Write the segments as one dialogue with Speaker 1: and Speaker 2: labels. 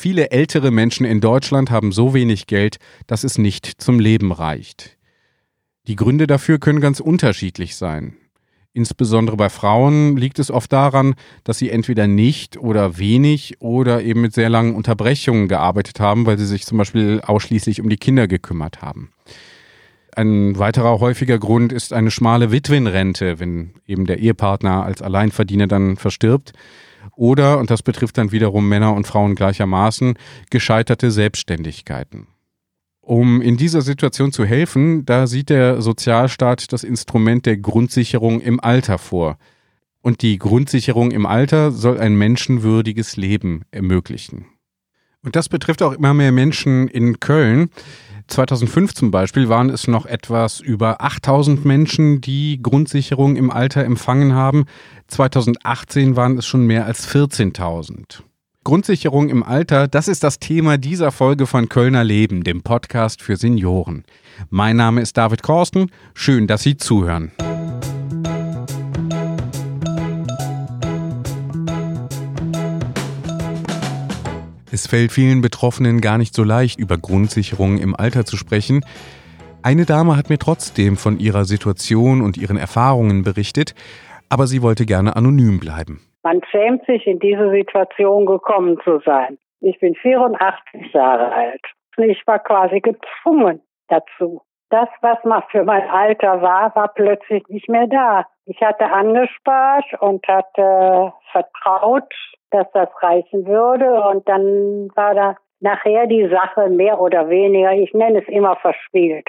Speaker 1: Viele ältere Menschen in Deutschland haben so wenig Geld, dass es nicht zum Leben reicht. Die Gründe dafür können ganz unterschiedlich sein. Insbesondere bei Frauen liegt es oft daran, dass sie entweder nicht oder wenig oder eben mit sehr langen Unterbrechungen gearbeitet haben, weil sie sich zum Beispiel ausschließlich um die Kinder gekümmert haben. Ein weiterer häufiger Grund ist eine schmale Witwenrente, wenn eben der Ehepartner als Alleinverdiener dann verstirbt. Oder, und das betrifft dann wiederum Männer und Frauen gleichermaßen, gescheiterte Selbstständigkeiten. Um in dieser Situation zu helfen, da sieht der Sozialstaat das Instrument der Grundsicherung im Alter vor. Und die Grundsicherung im Alter soll ein menschenwürdiges Leben ermöglichen. Und das betrifft auch immer mehr Menschen in Köln. 2005 zum Beispiel waren es noch etwas über 8000 Menschen, die Grundsicherung im Alter empfangen haben. 2018 waren es schon mehr als 14.000. Grundsicherung im Alter, das ist das Thema dieser Folge von Kölner Leben, dem Podcast für Senioren. Mein Name ist David Korsten. Schön, dass Sie zuhören. Fällt vielen Betroffenen gar nicht so leicht, über Grundsicherung im Alter zu sprechen. Eine Dame hat mir trotzdem von ihrer Situation und ihren Erfahrungen berichtet, aber sie wollte gerne anonym bleiben.
Speaker 2: Man schämt sich, in diese Situation gekommen zu sein. Ich bin 84 Jahre alt. Ich war quasi gezwungen dazu. Das, was mal für mein Alter war, war plötzlich nicht mehr da. Ich hatte angespart und hatte vertraut, dass das reichen würde. Und dann war da nachher die Sache mehr oder weniger, ich nenne es immer verspielt.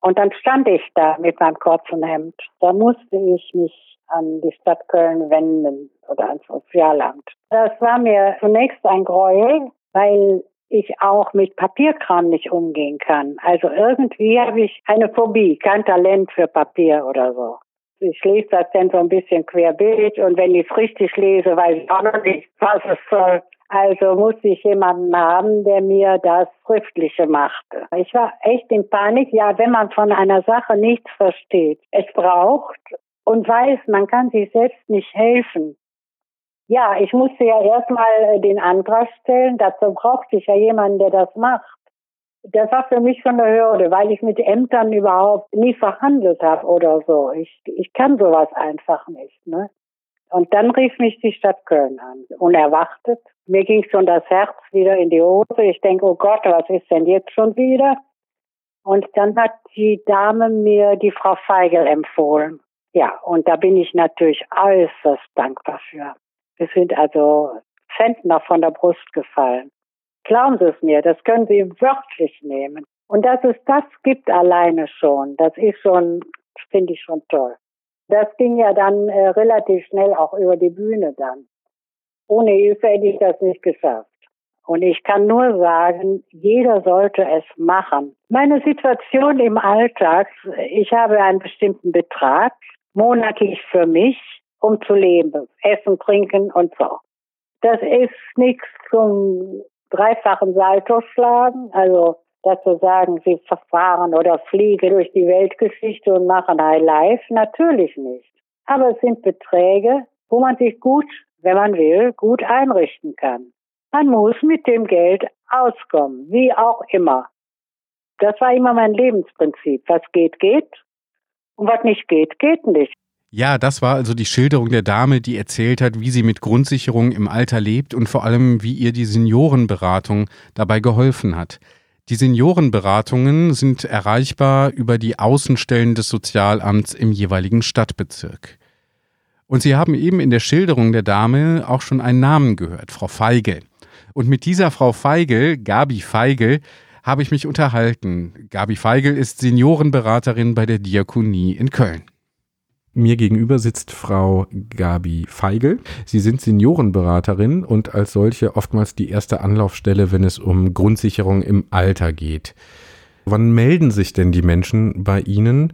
Speaker 2: Und dann stand ich da mit meinem kurzen Hemd. Da musste ich mich an die Stadt Köln wenden oder ans Sozialamt. Das war mir zunächst ein Gräuel, weil ich auch mit Papierkram nicht umgehen kann. Also irgendwie habe ich eine Phobie, kein Talent für Papier oder so. Ich lese das dann so ein bisschen querbeet und wenn ich es richtig lese, weiß ich auch noch nicht, was es soll. Also musste ich jemanden haben, der mir das Schriftliche machte. Ich war echt in Panik. Ja, wenn man von einer Sache nichts versteht, es braucht und weiß, man kann sich selbst nicht helfen. Ja, ich musste ja erstmal den Antrag stellen. Dazu brauchte ich ja jemanden, der das macht. Das war für mich schon eine Hürde, weil ich mit Ämtern überhaupt nie verhandelt habe oder so. Ich, ich kann sowas einfach nicht. Ne? Und dann rief mich die Stadt Köln an, unerwartet. Mir ging schon das Herz wieder in die Hose. Ich denke, oh Gott, was ist denn jetzt schon wieder? Und dann hat die Dame mir die Frau Feigel empfohlen. Ja, und da bin ich natürlich äußerst dankbar für. Wir sind also Zentner von der Brust gefallen. Glauben Sie es mir, das können Sie wörtlich nehmen. Und dass es das gibt alleine schon, das ist schon, finde ich schon toll. Das ging ja dann äh, relativ schnell auch über die Bühne dann. Ohne Hilfe hätte ich das nicht geschafft. Und ich kann nur sagen, jeder sollte es machen. Meine Situation im Alltag, ich habe einen bestimmten Betrag, monatlich für mich, um zu leben. Essen, trinken und so. Das ist nichts zum dreifachen Salto schlagen, also dazu sagen, sie verfahren oder fliegen durch die Weltgeschichte und machen High Life, natürlich nicht. Aber es sind Beträge, wo man sich gut, wenn man will, gut einrichten kann. Man muss mit dem Geld auskommen, wie auch immer. Das war immer mein Lebensprinzip. Was geht, geht. Und was nicht geht, geht nicht.
Speaker 1: Ja, das war also die Schilderung der Dame, die erzählt hat, wie sie mit Grundsicherung im Alter lebt und vor allem, wie ihr die Seniorenberatung dabei geholfen hat. Die Seniorenberatungen sind erreichbar über die Außenstellen des Sozialamts im jeweiligen Stadtbezirk. Und Sie haben eben in der Schilderung der Dame auch schon einen Namen gehört, Frau Feigel. Und mit dieser Frau Feigel, Gabi Feigel, habe ich mich unterhalten. Gabi Feigel ist Seniorenberaterin bei der Diakonie in Köln. Mir gegenüber sitzt Frau Gabi Feigel. Sie sind Seniorenberaterin und als solche oftmals die erste Anlaufstelle, wenn es um Grundsicherung im Alter geht. Wann melden sich denn die Menschen bei Ihnen?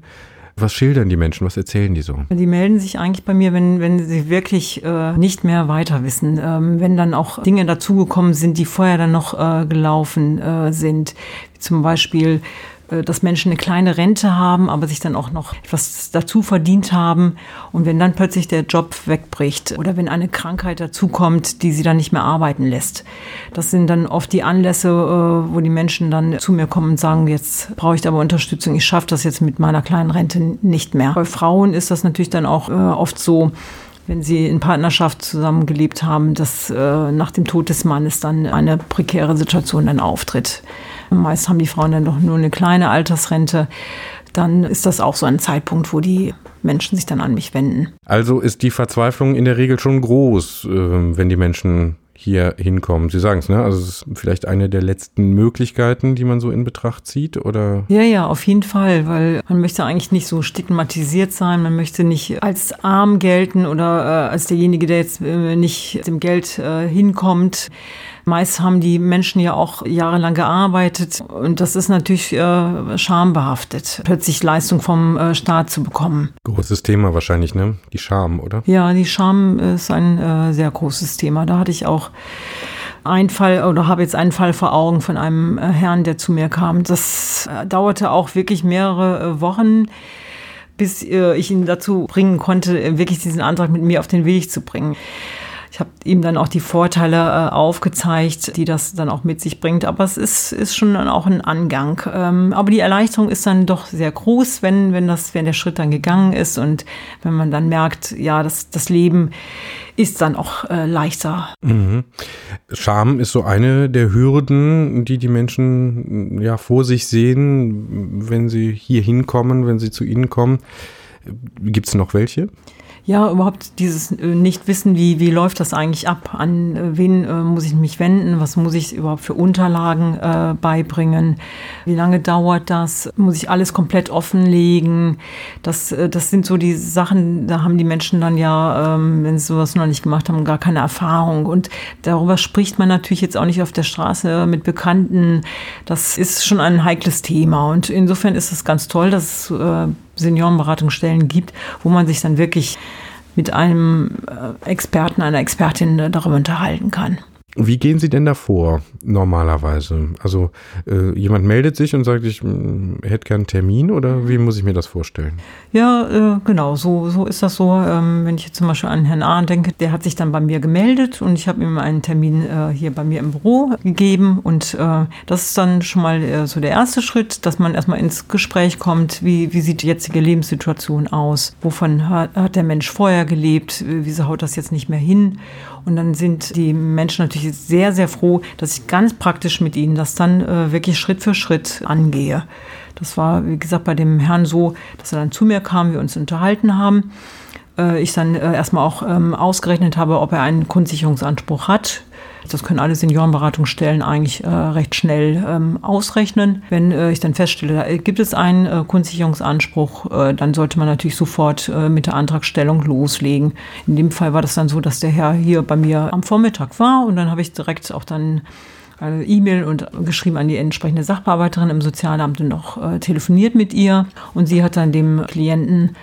Speaker 1: Was schildern die Menschen? Was erzählen die so?
Speaker 3: Die melden sich eigentlich bei mir, wenn, wenn sie wirklich äh, nicht mehr weiter wissen. Ähm, wenn dann auch Dinge dazugekommen sind, die vorher dann noch äh, gelaufen äh, sind. Zum Beispiel dass Menschen eine kleine Rente haben, aber sich dann auch noch etwas dazu verdient haben. Und wenn dann plötzlich der Job wegbricht oder wenn eine Krankheit dazukommt, die sie dann nicht mehr arbeiten lässt. Das sind dann oft die Anlässe, äh, wo die Menschen dann zu mir kommen und sagen, jetzt brauche ich aber Unterstützung, ich schaffe das jetzt mit meiner kleinen Rente nicht mehr. Bei Frauen ist das natürlich dann auch äh, oft so, wenn sie in Partnerschaft zusammengelebt haben, dass äh, nach dem Tod des Mannes dann eine prekäre Situation dann auftritt. Meist haben die Frauen dann doch nur eine kleine Altersrente. Dann ist das auch so ein Zeitpunkt, wo die Menschen sich dann an mich wenden.
Speaker 1: Also ist die Verzweiflung in der Regel schon groß, äh, wenn die Menschen hier hinkommen. Sie sagen es, ne? Also es ist vielleicht eine der letzten Möglichkeiten, die man so in Betracht zieht, oder?
Speaker 3: Ja, ja, auf jeden Fall, weil man möchte eigentlich nicht so stigmatisiert sein, man möchte nicht als arm gelten oder äh, als derjenige, der jetzt äh, nicht dem Geld äh, hinkommt. Meist haben die Menschen ja auch jahrelang gearbeitet und das ist natürlich äh, schambehaftet, plötzlich Leistung vom äh, Staat zu bekommen.
Speaker 1: Großes Thema wahrscheinlich, ne? Die Scham, oder?
Speaker 3: Ja, die Scham ist ein äh, sehr großes Thema. Da hatte ich auch einen Fall oder habe jetzt einen Fall vor Augen von einem äh, Herrn, der zu mir kam. Das äh, dauerte auch wirklich mehrere äh, Wochen bis ich ihn dazu bringen konnte, wirklich diesen Antrag mit mir auf den Weg zu bringen. Ich habe ihm dann auch die Vorteile äh, aufgezeigt, die das dann auch mit sich bringt. Aber es ist, ist schon auch ein Angang. Ähm, aber die Erleichterung ist dann doch sehr groß, wenn, wenn, das, wenn der Schritt dann gegangen ist und wenn man dann merkt, ja, das, das Leben ist dann auch äh, leichter.
Speaker 1: Mhm. Scham ist so eine der Hürden, die die Menschen ja vor sich sehen, wenn sie hier hinkommen, wenn sie zu ihnen kommen. Gibt es noch welche?
Speaker 3: Ja, überhaupt dieses äh, Nicht-Wissen, wie, wie läuft das eigentlich ab? An äh, wen äh, muss ich mich wenden? Was muss ich überhaupt für Unterlagen äh, beibringen? Wie lange dauert das? Muss ich alles komplett offenlegen? Das, äh, das sind so die Sachen, da haben die Menschen dann ja, ähm, wenn sie sowas noch nicht gemacht haben, gar keine Erfahrung. Und darüber spricht man natürlich jetzt auch nicht auf der Straße mit Bekannten. Das ist schon ein heikles Thema. Und insofern ist es ganz toll, dass es äh, Seniorenberatungsstellen gibt, wo man sich dann wirklich mit einem äh, Experten, einer Expertin darüber unterhalten kann.
Speaker 1: Wie gehen Sie denn davor normalerweise? Also äh, jemand meldet sich und sagt, ich äh, hätte gern einen Termin oder wie muss ich mir das vorstellen?
Speaker 3: Ja, äh, genau, so, so ist das so. Ähm, wenn ich jetzt zum Beispiel an Herrn Ahn denke, der hat sich dann bei mir gemeldet und ich habe ihm einen Termin äh, hier bei mir im Büro gegeben und äh, das ist dann schon mal äh, so der erste Schritt, dass man erstmal ins Gespräch kommt, wie, wie sieht die jetzige Lebenssituation aus, wovon hat, hat der Mensch vorher gelebt, wieso haut das jetzt nicht mehr hin und dann sind die Menschen natürlich sehr, sehr froh, dass ich ganz praktisch mit ihnen das dann äh, wirklich Schritt für Schritt angehe. Das war, wie gesagt, bei dem Herrn so, dass er dann zu mir kam, wir uns unterhalten haben. Äh, ich dann äh, erstmal auch ähm, ausgerechnet habe, ob er einen Grundsicherungsanspruch hat das können alle Seniorenberatungsstellen eigentlich äh, recht schnell ähm, ausrechnen. Wenn äh, ich dann feststelle, da gibt es einen äh, Grundsicherungsanspruch, äh, dann sollte man natürlich sofort äh, mit der Antragstellung loslegen. In dem Fall war das dann so, dass der Herr hier bei mir am Vormittag war und dann habe ich direkt auch dann eine E-Mail und geschrieben an die entsprechende Sachbearbeiterin im Sozialamt und noch äh, telefoniert mit ihr. Und sie hat dann dem Klienten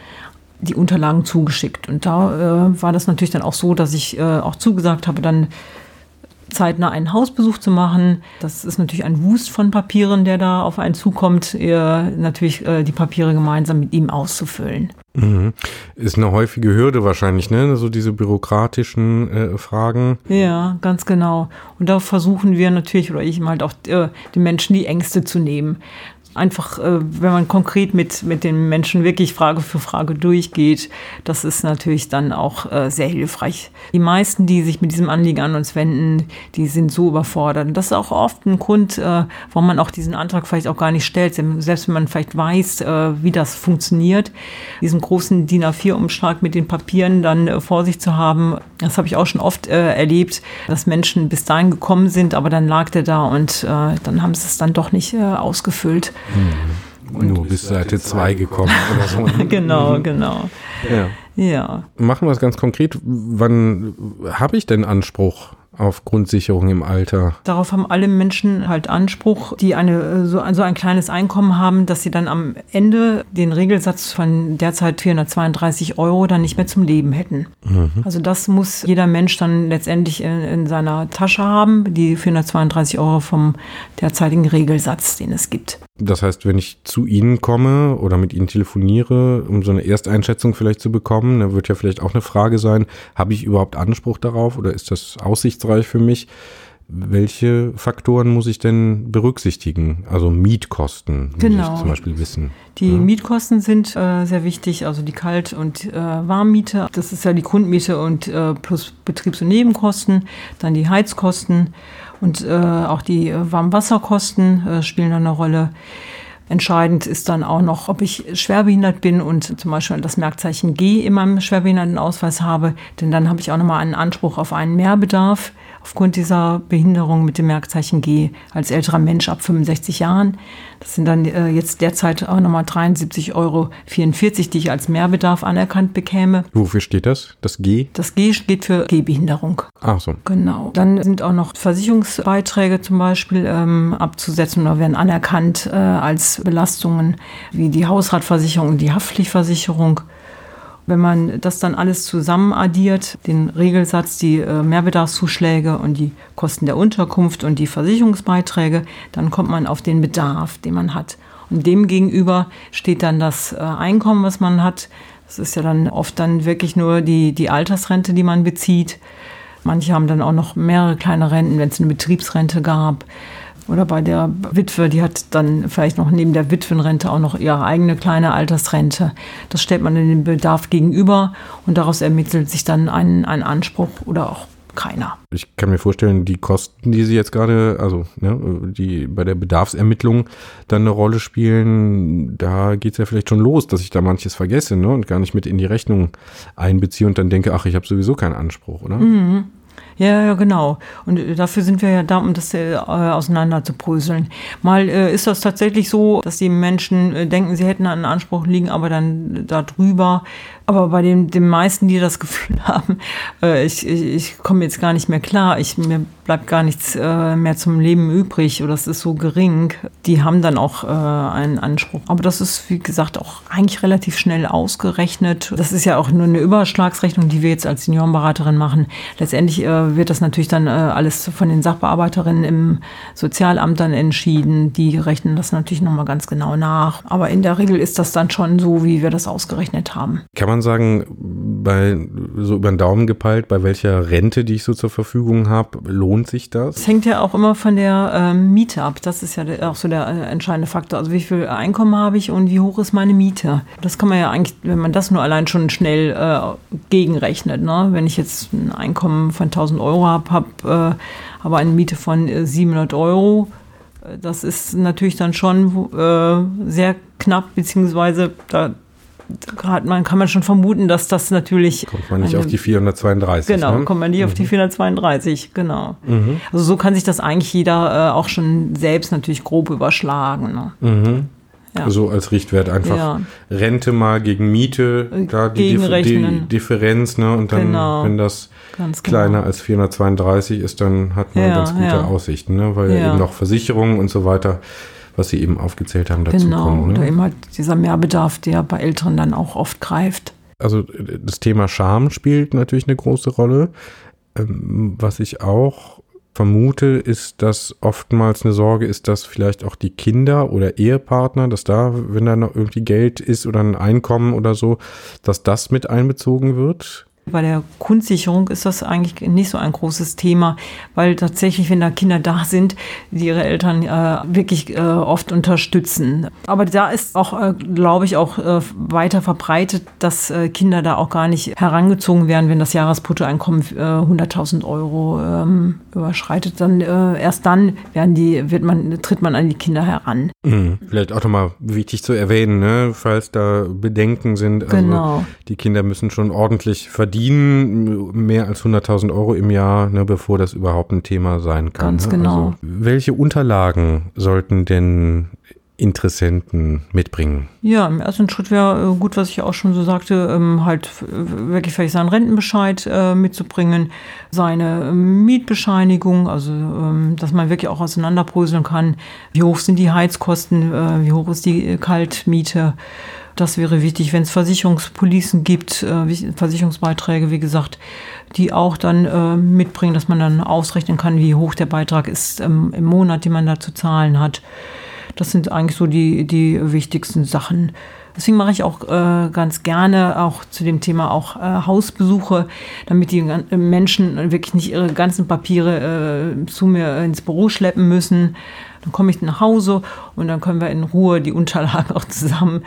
Speaker 3: die Unterlagen zugeschickt. Und da äh, war das natürlich dann auch so, dass ich äh, auch zugesagt habe, dann zeitnah einen Hausbesuch zu machen. Das ist natürlich ein Wust von Papieren, der da auf einen zukommt, natürlich äh, die Papiere gemeinsam mit ihm auszufüllen.
Speaker 1: Mhm. Ist eine häufige Hürde wahrscheinlich, ne? So diese bürokratischen äh, Fragen.
Speaker 3: Ja, ganz genau. Und da versuchen wir natürlich, oder ich halt auch äh, den Menschen die Ängste zu nehmen einfach, äh, wenn man konkret mit, mit den Menschen wirklich Frage für Frage durchgeht, das ist natürlich dann auch äh, sehr hilfreich. Die meisten, die sich mit diesem Anliegen an uns wenden, die sind so überfordert. Und das ist auch oft ein Grund, äh, warum man auch diesen Antrag vielleicht auch gar nicht stellt. Selbst wenn man vielleicht weiß, wie das funktioniert, diesen großen DIN A4-Umschlag mit den Papieren dann vor sich zu haben, das habe ich auch schon oft erlebt, dass Menschen bis dahin gekommen sind, aber dann lag der da und dann haben sie es dann doch nicht ausgefüllt.
Speaker 1: Mhm. Nur bis Seite 2 gekommen oder so.
Speaker 3: genau, genau.
Speaker 1: Ja. ja. Machen wir es ganz konkret. Wann habe ich denn Anspruch auf Grundsicherung im Alter.
Speaker 3: Darauf haben alle Menschen halt Anspruch, die eine, so, so ein kleines Einkommen haben, dass sie dann am Ende den Regelsatz von derzeit 432 Euro dann nicht mehr zum Leben hätten. Mhm. Also das muss jeder Mensch dann letztendlich in, in seiner Tasche haben, die 432 Euro vom derzeitigen Regelsatz, den es gibt.
Speaker 4: Das heißt, wenn ich zu Ihnen komme oder mit Ihnen telefoniere, um so eine Ersteinschätzung vielleicht zu bekommen, dann wird ja vielleicht auch eine Frage sein, habe ich überhaupt Anspruch darauf oder ist das aussichtsreich für mich? Welche Faktoren muss ich denn berücksichtigen? Also Mietkosten
Speaker 3: genau.
Speaker 4: muss ich zum Beispiel wissen.
Speaker 3: Die ja. Mietkosten sind äh, sehr wichtig, also die Kalt- und äh, Warmmiete. Das ist ja die Grundmiete und äh, plus Betriebs- und Nebenkosten, dann die Heizkosten und äh, auch die äh, Warmwasserkosten äh, spielen eine Rolle. Entscheidend ist dann auch noch, ob ich schwerbehindert bin und zum Beispiel das Merkzeichen G in meinem Schwerbehindertenausweis habe, denn dann habe ich auch nochmal einen Anspruch auf einen Mehrbedarf aufgrund dieser Behinderung mit dem Merkzeichen G als älterer Mensch ab 65 Jahren. Das sind dann äh, jetzt derzeit auch nochmal 73,44 Euro, die ich als Mehrbedarf anerkannt bekäme.
Speaker 4: Wofür steht das? Das G?
Speaker 3: Das G steht für Gehbehinderung.
Speaker 4: Ach so.
Speaker 3: Genau. Dann sind auch noch Versicherungsbeiträge zum Beispiel ähm, abzusetzen oder werden anerkannt äh, als Belastungen wie die Hausratversicherung und die Haftpflichtversicherung. Wenn man das dann alles zusammen addiert, den Regelsatz, die äh, Mehrbedarfszuschläge und die Kosten der Unterkunft und die Versicherungsbeiträge, dann kommt man auf den Bedarf, den man hat. Und dem gegenüber steht dann das äh, Einkommen, was man hat. Das ist ja dann oft dann wirklich nur die, die Altersrente, die man bezieht. Manche haben dann auch noch mehrere kleine Renten, wenn es eine Betriebsrente gab. Oder bei der Witwe, die hat dann vielleicht noch neben der Witwenrente auch noch ihre eigene kleine Altersrente. Das stellt man in den Bedarf gegenüber und daraus ermittelt sich dann ein, ein Anspruch oder auch keiner.
Speaker 4: Ich kann mir vorstellen, die Kosten, die Sie jetzt gerade, also ne, die bei der Bedarfsermittlung dann eine Rolle spielen, da geht es ja vielleicht schon los, dass ich da manches vergesse ne, und gar nicht mit in die Rechnung einbeziehe und dann denke, ach, ich habe sowieso keinen Anspruch, oder?
Speaker 3: Mhm. Ja, ja, genau. Und äh, dafür sind wir ja da, um das äh, auseinander zu prüseln. Mal äh, ist das tatsächlich so, dass die Menschen äh, denken, sie hätten einen Anspruch liegen, aber dann da drüber aber bei den, den meisten, die das Gefühl haben, äh, ich, ich, ich komme jetzt gar nicht mehr klar, ich, mir bleibt gar nichts äh, mehr zum Leben übrig oder es ist so gering, die haben dann auch äh, einen Anspruch. Aber das ist, wie gesagt, auch eigentlich relativ schnell ausgerechnet. Das ist ja auch nur eine Überschlagsrechnung, die wir jetzt als Seniorenberaterin machen. Letztendlich äh, wird das natürlich dann äh, alles von den Sachbearbeiterinnen im Sozialamt dann entschieden. Die rechnen das natürlich nochmal ganz genau nach. Aber in der Regel ist das dann schon so, wie wir das ausgerechnet haben.
Speaker 4: Kann man man sagen, bei so über den Daumen gepeilt, bei welcher Rente, die ich so zur Verfügung habe, lohnt sich das?
Speaker 3: Es hängt ja auch immer von der ähm, Miete ab. Das ist ja auch so der äh, entscheidende Faktor. Also wie viel Einkommen habe ich und wie hoch ist meine Miete? Das kann man ja eigentlich, wenn man das nur allein schon schnell äh, gegenrechnet. Ne? Wenn ich jetzt ein Einkommen von 1000 Euro habe, habe äh, aber eine Miete von äh, 700 Euro, äh, das ist natürlich dann schon äh, sehr knapp, beziehungsweise da hat man, kann man schon vermuten, dass das natürlich.
Speaker 4: Kommt man nicht eine, auf die 432.
Speaker 3: Genau,
Speaker 4: ne?
Speaker 3: kommt man nicht mhm. auf die 432, genau. Mhm. Also so kann sich das eigentlich jeder äh, auch schon selbst natürlich grob überschlagen. Ne?
Speaker 4: Mhm. Ja. So als Richtwert einfach ja. Rente mal gegen Miete, äh, da die, die Differenz, ne? Und dann, genau. wenn das ganz kleiner genau. als 432 ist, dann hat man ja, ganz gute Aussichten, ne? Weil eben noch Versicherungen und so weiter was Sie eben aufgezählt haben, dazu
Speaker 3: genau,
Speaker 4: kommen.
Speaker 3: Genau, ne? oder eben halt dieser Mehrbedarf, der bei Älteren dann auch oft greift.
Speaker 4: Also das Thema Scham spielt natürlich eine große Rolle. Ähm, was ich auch vermute, ist, dass oftmals eine Sorge ist, dass vielleicht auch die Kinder oder Ehepartner, dass da, wenn da noch irgendwie Geld ist oder ein Einkommen oder so, dass das mit einbezogen wird.
Speaker 3: Bei der Grundsicherung ist das eigentlich nicht so ein großes Thema, weil tatsächlich, wenn da Kinder da sind, die ihre Eltern äh, wirklich äh, oft unterstützen. Aber da ist auch, äh, glaube ich, auch äh, weiter verbreitet, dass äh, Kinder da auch gar nicht herangezogen werden, wenn das Jahresbruttoeinkommen 100.000 äh, Euro ähm, überschreitet. Dann erst dann werden die, wird man, tritt man an die Kinder heran.
Speaker 4: Mhm. Vielleicht auch nochmal wichtig zu erwähnen, ne? falls da Bedenken sind. Also
Speaker 3: genau.
Speaker 4: Die Kinder müssen schon ordentlich verdienen verdienen mehr als 100.000 Euro im Jahr, ne, bevor das überhaupt ein Thema sein kann.
Speaker 3: Ganz ne? genau. Also,
Speaker 4: welche Unterlagen sollten denn Interessenten mitbringen?
Speaker 3: Ja, im ersten Schritt wäre äh, gut, was ich auch schon so sagte, ähm, halt wirklich vielleicht seinen Rentenbescheid äh, mitzubringen, seine ähm, Mietbescheinigung, also ähm, dass man wirklich auch auseinanderbröseln kann, wie hoch sind die Heizkosten, äh, wie hoch ist die Kaltmiete, das wäre wichtig, wenn es Versicherungspolicen gibt, Versicherungsbeiträge, wie gesagt, die auch dann mitbringen, dass man dann ausrechnen kann, wie hoch der Beitrag ist im Monat, den man da zu zahlen hat. Das sind eigentlich so die, die wichtigsten Sachen. Deswegen mache ich auch äh, ganz gerne auch zu dem Thema auch äh, Hausbesuche, damit die Menschen wirklich nicht ihre ganzen Papiere äh, zu mir ins Büro schleppen müssen, dann komme ich nach Hause und dann können wir in Ruhe die Unterlagen auch zusammen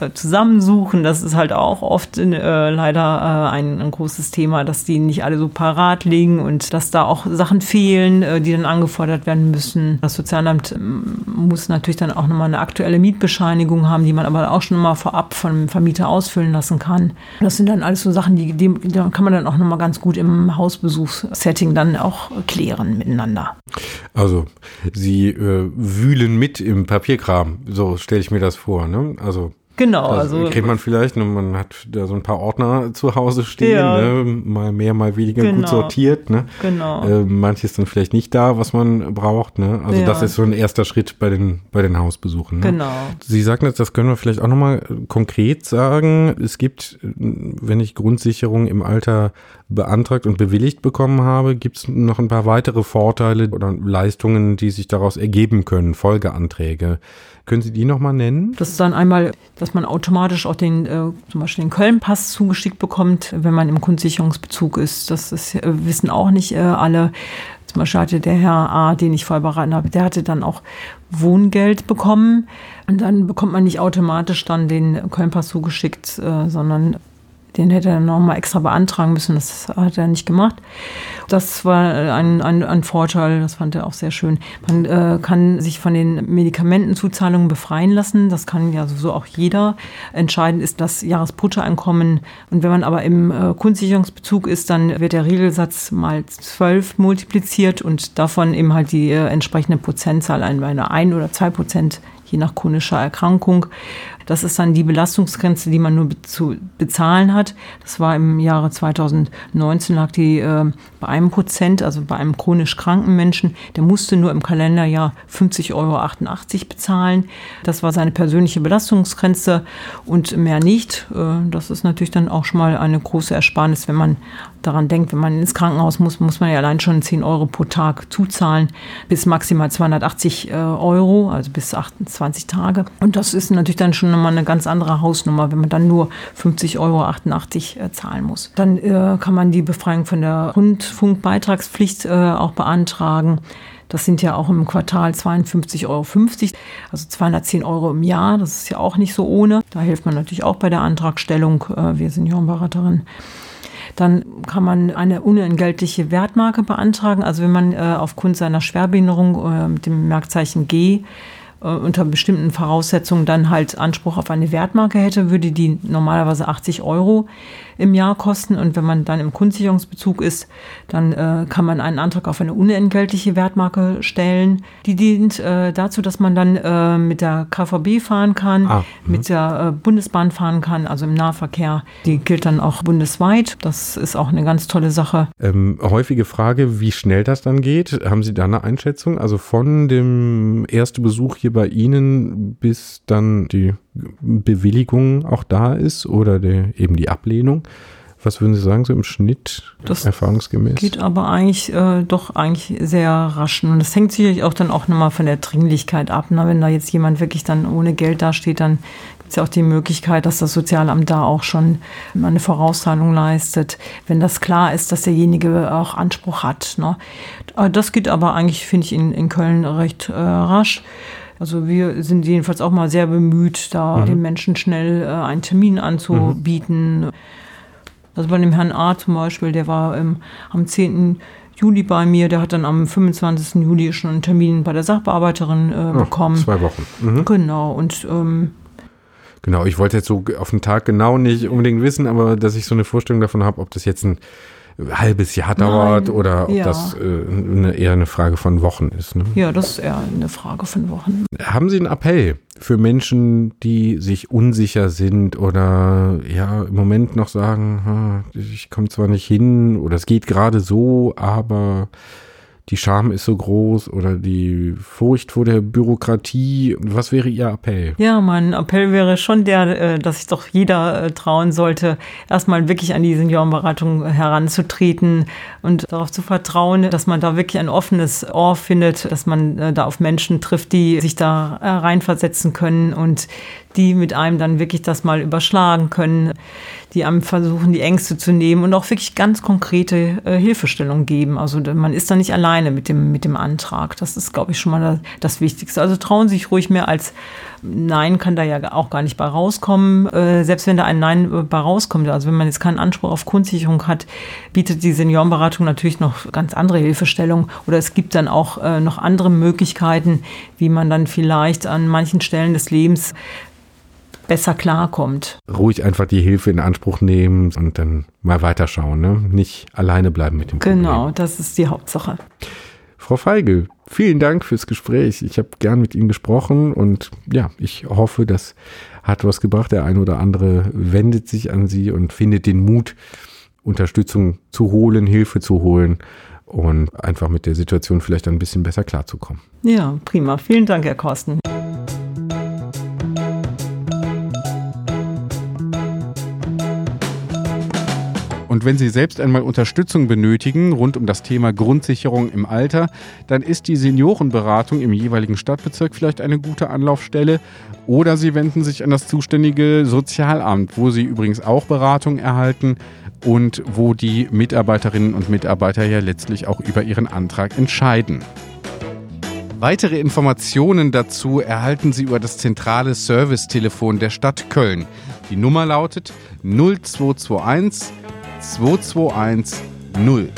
Speaker 3: äh, zusammensuchen. Das ist halt auch oft äh, leider äh, ein, ein, großes Thema, dass die nicht alle so parat liegen und dass da auch Sachen fehlen, äh, die dann angefordert werden müssen. Das Sozialamt ähm, muss natürlich dann auch nochmal eine aktuelle Mietbescheinigung haben, die man aber auch schon mal vorab vom Vermieter ausfüllen lassen kann. Das sind dann alles so Sachen, die, die, die kann man dann auch nochmal ganz gut im Hausbesuchssetting dann auch klären miteinander.
Speaker 4: Also Sie äh, wühlen mit im Papierkram. So stelle ich mir das vor. Ne? Also
Speaker 3: Genau,
Speaker 4: das
Speaker 3: also
Speaker 4: kennt man vielleicht, ne? man hat da so ein paar Ordner zu Hause stehen, ja. ne? mal mehr, mal weniger genau. gut sortiert. Ne?
Speaker 3: Genau.
Speaker 4: Äh, manches dann vielleicht nicht da, was man braucht. Ne? Also ja. das ist so ein erster Schritt bei den bei den Hausbesuchen. Ne?
Speaker 3: Genau.
Speaker 4: Sie sagten jetzt, das können wir vielleicht auch nochmal konkret sagen. Es gibt, wenn ich Grundsicherung im Alter beantragt und bewilligt bekommen habe, gibt es noch ein paar weitere Vorteile oder Leistungen, die sich daraus ergeben können, Folgeanträge. Können Sie die nochmal nennen?
Speaker 3: Das ist dann einmal, dass man automatisch auch den, äh, zum Beispiel den Köln-Pass zugeschickt bekommt, wenn man im Grundsicherungsbezug ist. Das ist, äh, wissen auch nicht äh, alle. Zum Beispiel hatte der Herr A., den ich vorher beraten habe, der hatte dann auch Wohngeld bekommen. Und dann bekommt man nicht automatisch dann den Köln-Pass zugeschickt, äh, sondern den hätte er nochmal extra beantragen müssen. Das hat er nicht gemacht. Das war ein, ein, ein Vorteil, das fand er auch sehr schön. Man äh, kann sich von den Medikamentenzuzahlungen befreien lassen. Das kann ja sowieso auch jeder. Entscheidend ist das Jahresbruttoeinkommen. Und wenn man aber im äh, Grundsicherungsbezug ist, dann wird der Regelsatz mal zwölf multipliziert und davon eben halt die äh, entsprechende Prozentzahl, eine ein oder zwei Prozent je nach chronischer Erkrankung. Das ist dann die Belastungsgrenze, die man nur zu bezahlen hat. Das war im Jahre 2019 lag die äh, bei einem Prozent, also bei einem chronisch kranken Menschen. Der musste nur im Kalenderjahr 50,88 Euro bezahlen. Das war seine persönliche Belastungsgrenze und mehr nicht. Äh, das ist natürlich dann auch schon mal eine große Ersparnis, wenn man daran denkt, wenn man ins Krankenhaus muss, muss man ja allein schon 10 Euro pro Tag zuzahlen, bis maximal 280 äh, Euro, also bis 28 Tage. Und das ist natürlich dann schon nochmal eine ganz andere Hausnummer, wenn man dann nur 50,88 Euro äh, zahlen muss. Dann äh, kann man die Befreiung von der Rundfunkbeitragspflicht äh, auch beantragen. Das sind ja auch im Quartal 52,50 Euro, also 210 Euro im Jahr. Das ist ja auch nicht so ohne. Da hilft man natürlich auch bei der Antragstellung. Äh, wir Seniorenberaterin. Dann kann man eine unentgeltliche Wertmarke beantragen. Also wenn man äh, aufgrund seiner Schwerbehinderung mit dem Merkzeichen G äh, unter bestimmten Voraussetzungen dann halt Anspruch auf eine Wertmarke hätte, würde die normalerweise 80 Euro im Jahr kosten. Und wenn man dann im Grundsicherungsbezug ist, dann äh, kann man einen Antrag auf eine unentgeltliche Wertmarke stellen. Die dient äh, dazu, dass man dann äh, mit der KVB fahren kann, ah, mit der äh, Bundesbahn fahren kann, also im Nahverkehr. Die gilt dann auch bundesweit. Das ist auch eine ganz tolle Sache.
Speaker 4: Ähm, häufige Frage, wie schnell das dann geht. Haben Sie da eine Einschätzung? Also von dem ersten Besuch hier bei Ihnen bis dann die Bewilligung auch da ist oder der, eben die Ablehnung. Was würden Sie sagen, so im Schnitt,
Speaker 3: das
Speaker 4: erfahrungsgemäß?
Speaker 3: Geht aber eigentlich äh, doch eigentlich sehr rasch. Und das hängt sicherlich auch dann auch nochmal von der Dringlichkeit ab. Ne? Wenn da jetzt jemand wirklich dann ohne Geld dasteht, dann gibt es ja auch die Möglichkeit, dass das Sozialamt da auch schon eine Vorauszahlung leistet, wenn das klar ist, dass derjenige auch Anspruch hat. Ne? Äh, das geht aber eigentlich, finde ich, in, in Köln recht äh, rasch. Also wir sind jedenfalls auch mal sehr bemüht, da mhm. den Menschen schnell äh, einen Termin anzubieten. Mhm. Also bei dem Herrn A zum Beispiel, der war ähm, am 10. Juli bei mir, der hat dann am 25. Juli schon einen Termin bei der Sachbearbeiterin äh, bekommen.
Speaker 4: Oh, zwei Wochen.
Speaker 3: Mhm. Genau, und ähm,
Speaker 4: Genau, ich wollte jetzt so auf den Tag genau nicht unbedingt wissen, aber dass ich so eine Vorstellung davon habe, ob das jetzt ein halbes Jahr dauert Nein, oder ob ja. das äh, eine, eher eine Frage von Wochen ist. Ne?
Speaker 3: Ja, das ist eher eine Frage von Wochen.
Speaker 4: Haben Sie einen Appell für Menschen, die sich unsicher sind oder ja im Moment noch sagen, ich komme zwar nicht hin oder es geht gerade so, aber die Scham ist so groß oder die Furcht vor der Bürokratie. Was wäre Ihr Appell?
Speaker 3: Ja, mein Appell wäre schon der, äh, dass sich doch jeder äh, trauen sollte, erstmal wirklich an die Seniorenberatung heranzutreten und darauf zu vertrauen, dass man da wirklich ein offenes Ohr findet, dass man äh, da auf Menschen trifft, die sich da reinversetzen können und die mit einem dann wirklich das mal überschlagen können, die einem versuchen, die Ängste zu nehmen und auch wirklich ganz konkrete äh, Hilfestellung geben. Also man ist da nicht alleine mit dem, mit dem Antrag. Das ist, glaube ich, schon mal das, das Wichtigste. Also trauen Sie sich ruhig mehr als Nein kann da ja auch gar nicht bei rauskommen. Äh, selbst wenn da ein Nein äh, bei rauskommt, also wenn man jetzt keinen Anspruch auf Grundsicherung hat, bietet die Seniorenberatung natürlich noch ganz andere Hilfestellung. Oder es gibt dann auch äh, noch andere Möglichkeiten, wie man dann vielleicht an manchen Stellen des Lebens besser klarkommt.
Speaker 4: Ruhig einfach die Hilfe in Anspruch nehmen und dann mal weiterschauen, ne? Nicht alleine bleiben mit dem
Speaker 3: Problem. Genau, das ist die Hauptsache.
Speaker 4: Frau Feigl, vielen Dank fürs Gespräch. Ich habe gern mit Ihnen gesprochen und ja, ich hoffe, das hat was gebracht. Der eine oder andere wendet sich an Sie und findet den Mut, Unterstützung zu holen, Hilfe zu holen und einfach mit der Situation vielleicht ein bisschen besser klarzukommen.
Speaker 3: Ja, prima. Vielen Dank, Herr Korsten.
Speaker 1: Und wenn Sie selbst einmal Unterstützung benötigen rund um das Thema Grundsicherung im Alter, dann ist die Seniorenberatung im jeweiligen Stadtbezirk vielleicht eine gute Anlaufstelle. Oder Sie wenden sich an das zuständige Sozialamt, wo Sie übrigens auch Beratung erhalten und wo die Mitarbeiterinnen und Mitarbeiter ja letztlich auch über ihren Antrag entscheiden. Weitere Informationen dazu erhalten Sie über das zentrale Servicetelefon der Stadt Köln. Die Nummer lautet 0221 2210.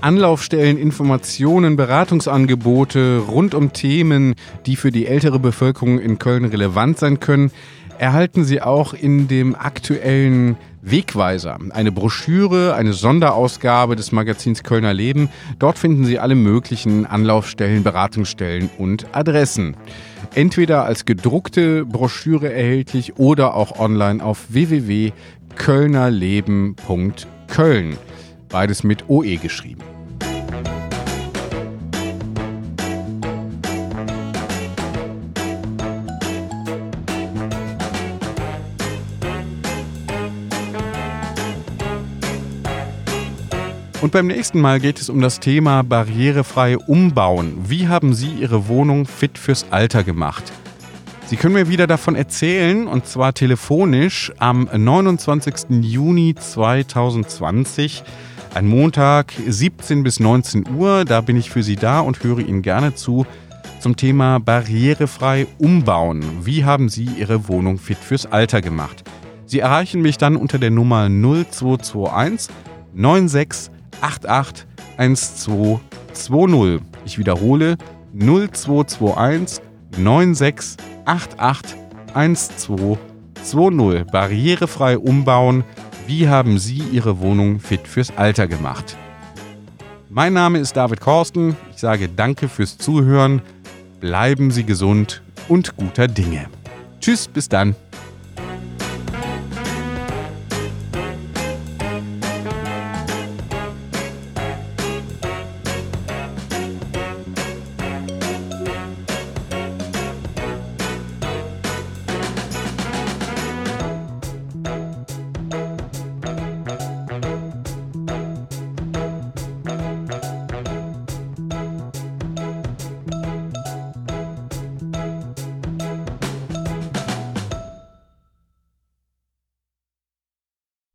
Speaker 1: Anlaufstellen, Informationen, Beratungsangebote rund um Themen, die für die ältere Bevölkerung in Köln relevant sein können, erhalten Sie auch in dem aktuellen Wegweiser, eine Broschüre, eine Sonderausgabe des Magazins Kölner Leben. Dort finden Sie alle möglichen Anlaufstellen, Beratungsstellen und Adressen. Entweder als gedruckte Broschüre erhältlich oder auch online auf www.kölnerleben.köln. Beides mit OE geschrieben. Und beim nächsten Mal geht es um das Thema barrierefrei umbauen. Wie haben Sie Ihre Wohnung fit fürs Alter gemacht? Sie können mir wieder davon erzählen, und zwar telefonisch am 29. Juni 2020, ein Montag, 17 bis 19 Uhr. Da bin ich für Sie da und höre Ihnen gerne zu zum Thema barrierefrei umbauen. Wie haben Sie Ihre Wohnung fit fürs Alter gemacht? Sie erreichen mich dann unter der Nummer 0221 96 881220. Ich wiederhole 0221 9688 1220. Barrierefrei umbauen. Wie haben Sie Ihre Wohnung fit fürs Alter gemacht? Mein Name ist David Korsten. Ich sage danke fürs Zuhören. Bleiben Sie gesund und guter Dinge. Tschüss, bis dann.